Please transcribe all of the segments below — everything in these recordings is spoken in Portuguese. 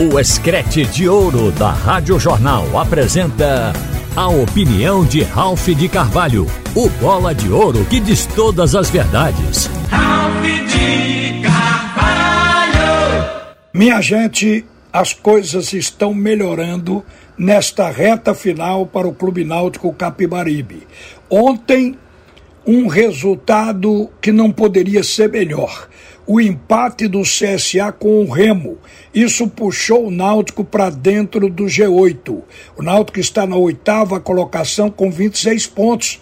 O Escrete de Ouro da Rádio Jornal apresenta a opinião de Ralph de Carvalho, o bola de ouro que diz todas as verdades. Ralph de Carvalho! Minha gente, as coisas estão melhorando nesta reta final para o Clube Náutico Capibaribe. Ontem, um resultado que não poderia ser melhor o empate do CSA com o Remo. Isso puxou o Náutico para dentro do G8. O Náutico está na oitava colocação com 26 pontos.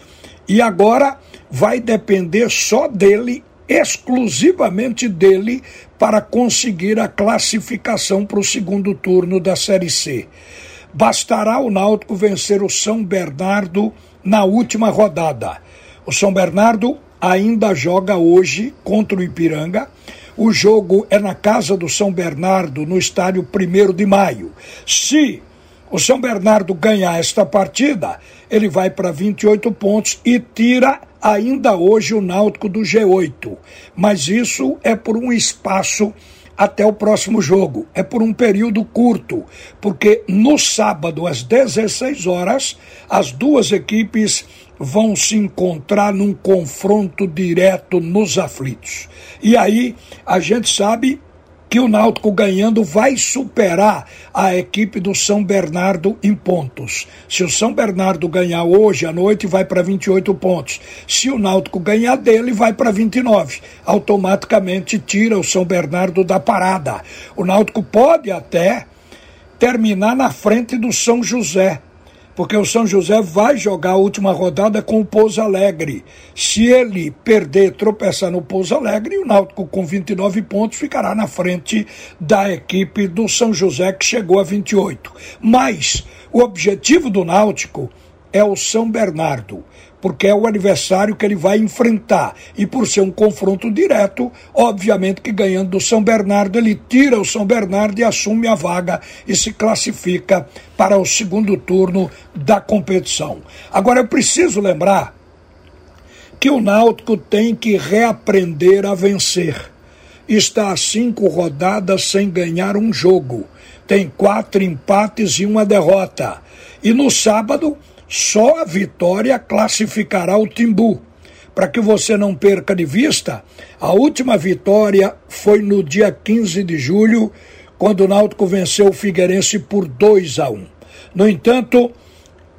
E agora vai depender só dele, exclusivamente dele, para conseguir a classificação para o segundo turno da Série C. Bastará o Náutico vencer o São Bernardo na última rodada. O São Bernardo ainda joga hoje contra o Ipiranga. O jogo é na casa do São Bernardo, no estádio 1 de maio. Se o São Bernardo ganhar esta partida, ele vai para 28 pontos e tira ainda hoje o Náutico do G8. Mas isso é por um espaço até o próximo jogo. É por um período curto, porque no sábado, às 16 horas, as duas equipes vão se encontrar num confronto direto nos aflitos. E aí a gente sabe que o Náutico ganhando vai superar a equipe do São Bernardo em pontos. Se o São Bernardo ganhar hoje à noite, vai para 28 pontos. Se o Náutico ganhar dele, vai para 29. Automaticamente tira o São Bernardo da parada. O Náutico pode até terminar na frente do São José porque o São José vai jogar a última rodada com o Pouso Alegre. Se ele perder, tropeçar no Pouso Alegre, o Náutico com 29 pontos ficará na frente da equipe do São José que chegou a 28. Mas o objetivo do Náutico é o São Bernardo porque é o adversário que ele vai enfrentar. E por ser um confronto direto, obviamente que ganhando do São Bernardo, ele tira o São Bernardo e assume a vaga e se classifica para o segundo turno da competição. Agora eu preciso lembrar que o Náutico tem que reaprender a vencer. Está a cinco rodadas sem ganhar um jogo. Tem quatro empates e uma derrota. E no sábado só a vitória classificará o Timbu. Para que você não perca de vista, a última vitória foi no dia 15 de julho, quando o Náutico venceu o Figueirense por 2 a 1. No entanto,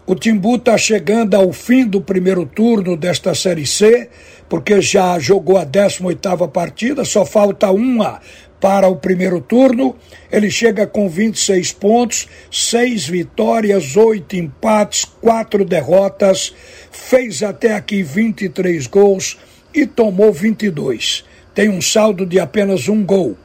o Timbu está chegando ao fim do primeiro turno desta Série C, porque já jogou a 18ª partida, só falta uma para o primeiro turno. Ele chega com 26 pontos, 6 vitórias, 8 empates, 4 derrotas, fez até aqui 23 gols e tomou 22. Tem um saldo de apenas um gol.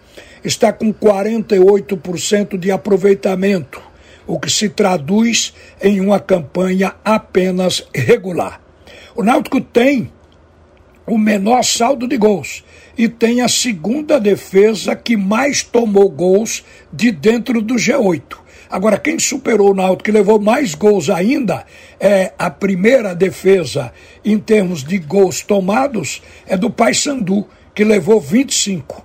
Está com 48% de aproveitamento, o que se traduz em uma campanha apenas regular. O Náutico tem o menor saldo de gols e tem a segunda defesa que mais tomou gols de dentro do G8. Agora, quem superou o Náutico, que levou mais gols ainda, é a primeira defesa em termos de gols tomados, é do Paysandu, que levou 25.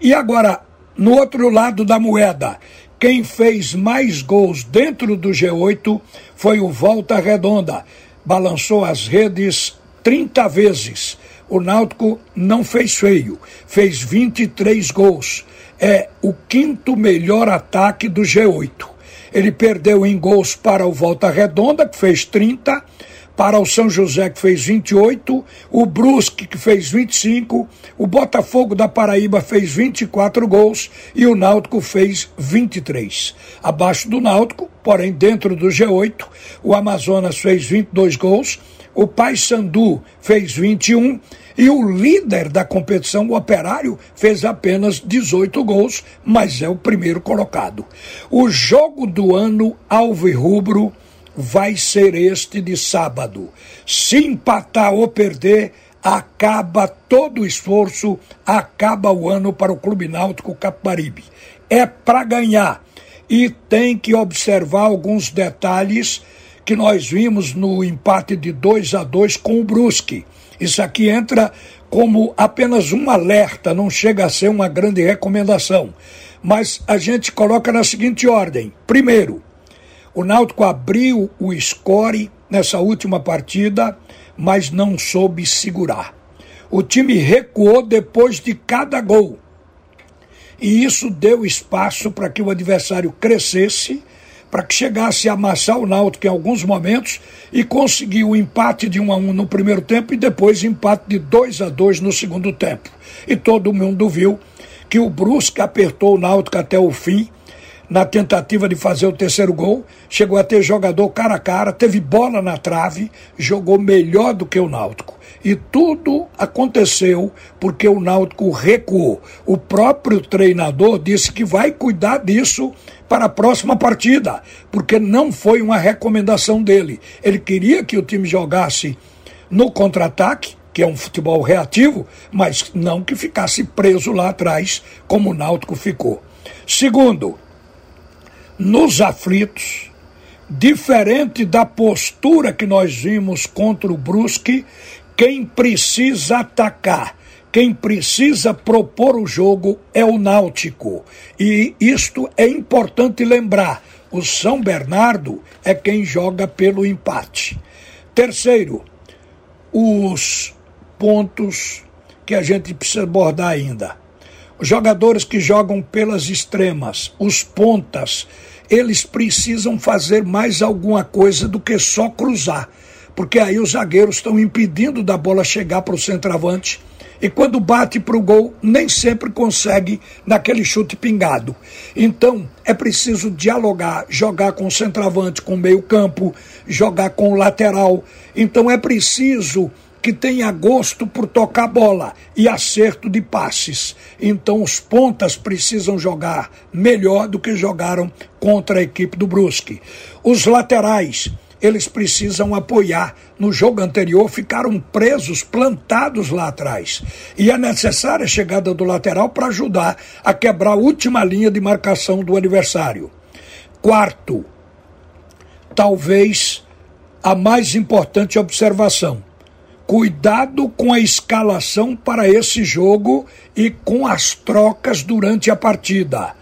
E agora, no outro lado da moeda, quem fez mais gols dentro do G8 foi o Volta Redonda. Balançou as redes 30 vezes o Náutico não fez feio, fez 23 gols. É o quinto melhor ataque do G8. Ele perdeu em gols para o Volta Redonda, que fez 30, para o São José, que fez 28, o Brusque, que fez 25, o Botafogo da Paraíba fez 24 gols e o Náutico fez 23. Abaixo do Náutico, porém dentro do G8, o Amazonas fez 22 gols, o Paysandu fez 21 e o líder da competição, o Operário, fez apenas 18 gols, mas é o primeiro colocado. O jogo do ano alvo e rubro vai ser este de sábado. Se empatar ou perder, acaba todo o esforço, acaba o ano para o Clube Náutico Capibaribe. É para ganhar e tem que observar alguns detalhes que nós vimos no empate de 2 a 2 com o Brusque. Isso aqui entra como apenas um alerta, não chega a ser uma grande recomendação. Mas a gente coloca na seguinte ordem: primeiro, o Náutico abriu o score nessa última partida, mas não soube segurar. O time recuou depois de cada gol. E isso deu espaço para que o adversário crescesse, para que chegasse a amassar o Náutico em alguns momentos e conseguiu o empate de 1 a 1 no primeiro tempo e depois empate de 2 a 2 no segundo tempo. E todo mundo viu que o Brusque apertou o Náutico até o fim na tentativa de fazer o terceiro gol, chegou a ter jogador cara a cara, teve bola na trave, jogou melhor do que o Náutico. E tudo aconteceu porque o Náutico recuou. O próprio treinador disse que vai cuidar disso para a próxima partida, porque não foi uma recomendação dele. Ele queria que o time jogasse no contra-ataque, que é um futebol reativo, mas não que ficasse preso lá atrás, como o Náutico ficou. Segundo, nos aflitos, diferente da postura que nós vimos contra o Brusque, quem precisa atacar, quem precisa propor o jogo é o Náutico. E isto é importante lembrar: o São Bernardo é quem joga pelo empate. Terceiro, os pontos que a gente precisa abordar ainda. Os jogadores que jogam pelas extremas, os pontas, eles precisam fazer mais alguma coisa do que só cruzar. Porque aí os zagueiros estão impedindo da bola chegar para o centroavante. E quando bate para o gol, nem sempre consegue naquele chute pingado. Então, é preciso dialogar, jogar com o centroavante, com o meio-campo, jogar com o lateral. Então, é preciso que tenha gosto por tocar bola e acerto de passes. Então os pontas precisam jogar melhor do que jogaram contra a equipe do Brusque. Os laterais, eles precisam apoiar. No jogo anterior ficaram presos, plantados lá atrás. E é necessária a chegada do lateral para ajudar a quebrar a última linha de marcação do adversário. Quarto, talvez a mais importante observação Cuidado com a escalação para esse jogo e com as trocas durante a partida.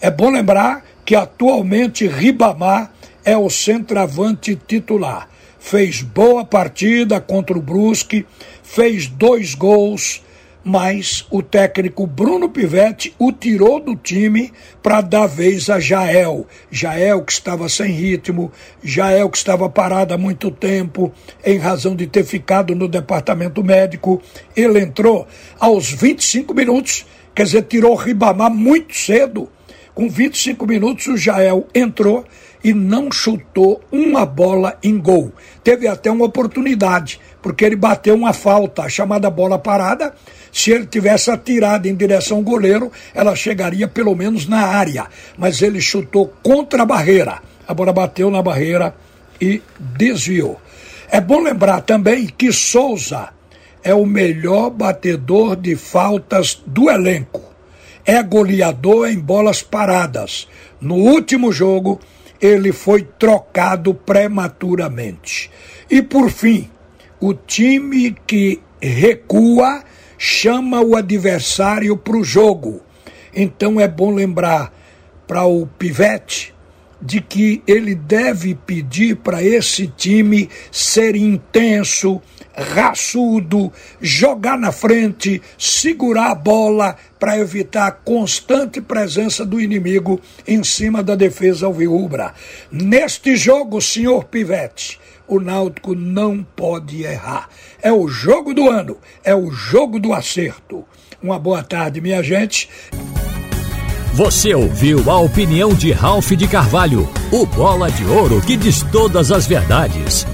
É bom lembrar que atualmente Ribamar é o centroavante titular. Fez boa partida contra o Brusque, fez dois gols, mas o técnico Bruno Pivetti o tirou do time para dar vez a Jael. Jael que estava sem ritmo, Jael que estava parado há muito tempo, em razão de ter ficado no departamento médico. Ele entrou aos 25 minutos, quer dizer, tirou o Ribamar muito cedo. Com 25 minutos, o Jael entrou e não chutou uma bola em gol. Teve até uma oportunidade, porque ele bateu uma falta, chamada bola parada, se ele tivesse atirado em direção ao goleiro, ela chegaria pelo menos na área. Mas ele chutou contra a barreira. A bola bateu na barreira e desviou. É bom lembrar também que Souza é o melhor batedor de faltas do elenco. É goleador em bolas paradas. No último jogo, ele foi trocado prematuramente. E por fim, o time que recua chama o adversário para o jogo. Então é bom lembrar para o Pivete de que ele deve pedir para esse time ser intenso, raçudo, jogar na frente, segurar a bola para evitar a constante presença do inimigo em cima da defesa alvirrubra. Neste jogo, senhor Pivete, o Náutico não pode errar. É o jogo do ano, é o jogo do acerto. Uma boa tarde, minha gente. Você ouviu a opinião de Ralph de Carvalho, o bola de ouro que diz todas as verdades.